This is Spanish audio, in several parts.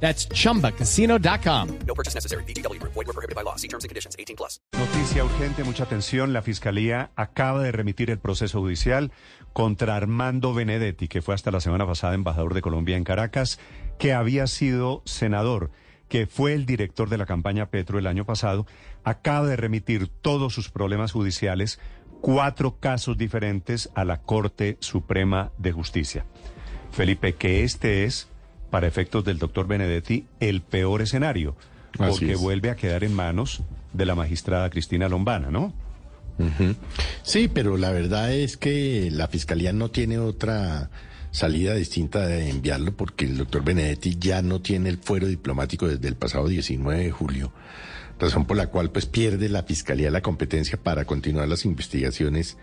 That's chumbacasino.com. No purchase necessary. BGW. Void were prohibited by law. See terms and conditions. 18 plus. Noticia urgente, mucha atención. La Fiscalía acaba de remitir el proceso judicial contra Armando Benedetti, que fue hasta la semana pasada embajador de Colombia en Caracas, que había sido senador, que fue el director de la campaña Petro el año pasado. Acaba de remitir todos sus problemas judiciales, cuatro casos diferentes, a la Corte Suprema de Justicia. Felipe, que este es, para efectos del doctor Benedetti, el peor escenario, Así porque es. vuelve a quedar en manos de la magistrada Cristina Lombana, ¿no? Sí, pero la verdad es que la fiscalía no tiene otra salida distinta de enviarlo porque el doctor Benedetti ya no tiene el fuero diplomático desde el pasado 19 de julio, razón por la cual pues pierde la fiscalía la competencia para continuar las investigaciones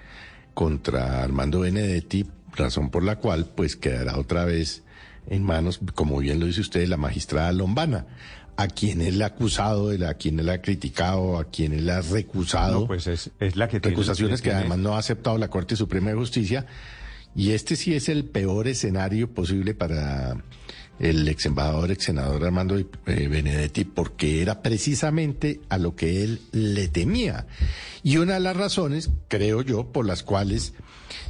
contra Armando Benedetti, razón por la cual pues quedará otra vez en manos, como bien lo dice usted, la magistrada Lombana, a quien él ha acusado, a quien él ha criticado, a quien él ha recusado. No, pues es, es la que tiene- recusaciones que tiene- además no ha aceptado la Corte Suprema de Justicia. Y este sí es el peor escenario posible para el ex embajador, ex senador Armando eh, Benedetti, porque era precisamente a lo que él le temía. Y una de las razones, creo yo, por las cuales,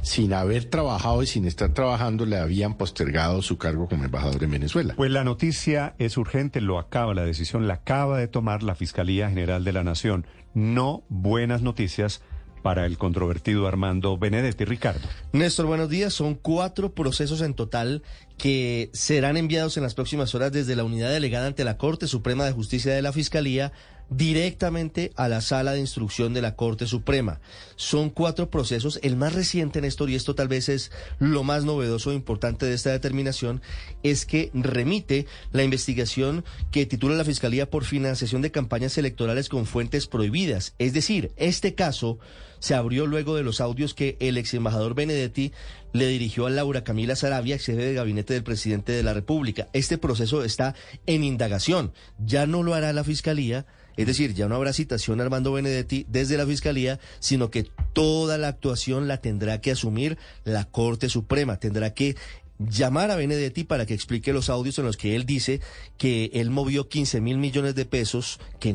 sin haber trabajado y sin estar trabajando, le habían postergado su cargo como embajador en Venezuela. Pues la noticia es urgente, lo acaba, la decisión la acaba de tomar la Fiscalía General de la Nación. No buenas noticias para el controvertido Armando Benedetti. Ricardo. Néstor, buenos días. Son cuatro procesos en total que serán enviados en las próximas horas desde la unidad delegada ante la Corte Suprema de Justicia de la Fiscalía directamente a la sala de instrucción de la Corte Suprema. Son cuatro procesos. El más reciente, Néstor, y esto tal vez es lo más novedoso e importante de esta determinación, es que remite la investigación que titula la Fiscalía por financiación de campañas electorales con fuentes prohibidas. Es decir, este caso se abrió luego de los audios que el ex embajador Benedetti le dirigió a Laura Camila Sarabia, jefe de gabinete del presidente de la República. Este proceso está en indagación. Ya no lo hará la Fiscalía. Es decir, ya no habrá citación a Armando Benedetti desde la Fiscalía, sino que toda la actuación la tendrá que asumir la Corte Suprema. Tendrá que llamar a Benedetti para que explique los audios en los que él dice que él movió 15 mil millones de pesos que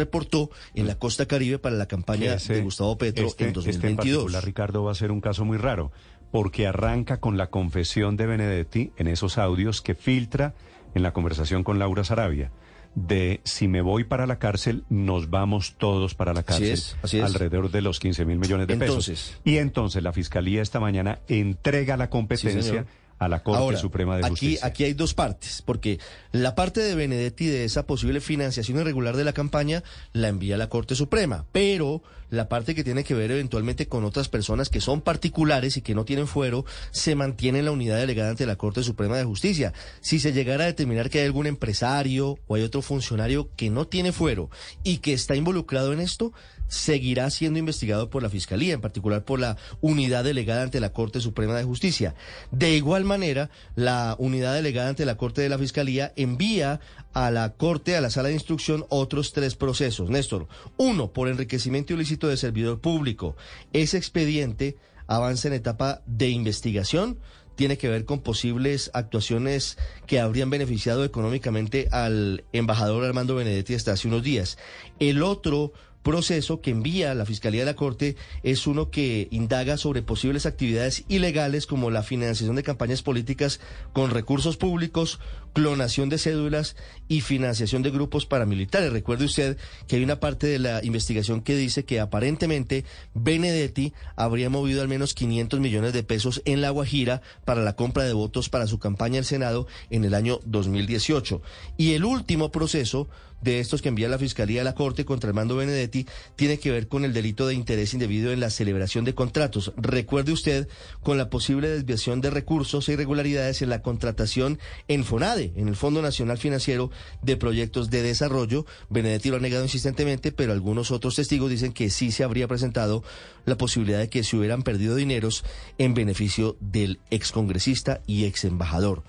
Reportó en la costa caribe para la campaña Ese- de Gustavo Petro este, en este en 2022. particular, Ricardo, va a ser un caso muy raro, porque arranca con la confesión de Benedetti en esos audios que filtra en la conversación con Laura Sarabia, de si me voy para la cárcel, nos vamos todos para la Así cárcel, es, así es. alrededor de los 15 mil millones de Entonces. pesos. Y entonces la Fiscalía esta mañana entrega la competencia. A la Corte Ahora, Suprema de aquí, Justicia. aquí hay dos partes, porque la parte de Benedetti de esa posible financiación irregular de la campaña la envía a la Corte Suprema, pero la parte que tiene que ver eventualmente con otras personas que son particulares y que no tienen fuero, se mantiene en la unidad delegada ante la Corte Suprema de Justicia. Si se llegara a determinar que hay algún empresario o hay otro funcionario que no tiene fuero y que está involucrado en esto, seguirá siendo investigado por la Fiscalía, en particular por la unidad delegada ante la Corte Suprema de Justicia. De igual manera, la unidad delegada ante la Corte de la Fiscalía envía a la Corte, a la sala de instrucción, otros tres procesos. Néstor, uno, por enriquecimiento ilícito de servidor público. Ese expediente avanza en etapa de investigación tiene que ver con posibles actuaciones que habrían beneficiado económicamente al embajador Armando Benedetti hasta hace unos días. El otro proceso que envía la Fiscalía de la Corte es uno que indaga sobre posibles actividades ilegales como la financiación de campañas políticas con recursos públicos, clonación de cédulas y financiación de grupos paramilitares. Recuerde usted que hay una parte de la investigación que dice que aparentemente Benedetti habría movido al menos 500 millones de pesos en La Guajira para la compra de votos para su campaña al Senado en el año 2018. Y el último proceso de estos que envía la Fiscalía a la Corte contra Armando Benedetti tiene que ver con el delito de interés indebido en la celebración de contratos. Recuerde usted con la posible desviación de recursos e irregularidades en la contratación en FONADE, en el Fondo Nacional Financiero de Proyectos de Desarrollo. Benedetti lo ha negado insistentemente, pero algunos otros testigos dicen que sí se habría presentado la posibilidad de que se hubieran perdido dineros en beneficio del excongresista y ex embajador.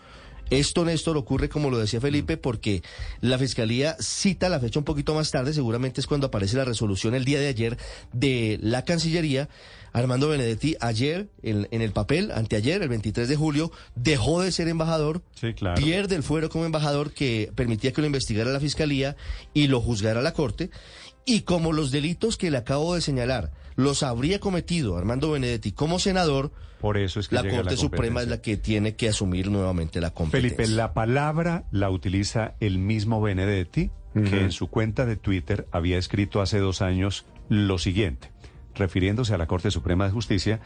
Esto, Néstor, ocurre, como lo decía Felipe, porque la Fiscalía cita la fecha un poquito más tarde, seguramente es cuando aparece la resolución el día de ayer de la Cancillería. Armando Benedetti ayer, en, en el papel, anteayer, el 23 de julio, dejó de ser embajador, Sí, claro. pierde el fuero como embajador que permitía que lo investigara la Fiscalía y lo juzgara la Corte. Y como los delitos que le acabo de señalar los habría cometido Armando Benedetti como senador, Por eso es que la Corte Suprema es la que tiene que asumir nuevamente la competencia. Felipe, la palabra la utiliza el mismo Benedetti, que en su cuenta de Twitter había escrito hace dos años lo siguiente, refiriéndose a la Corte Suprema de Justicia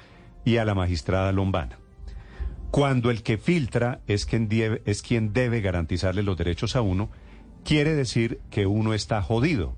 y a la magistrada Lombana. Cuando el que filtra es quien, debe, es quien debe garantizarle los derechos a uno, quiere decir que uno está jodido.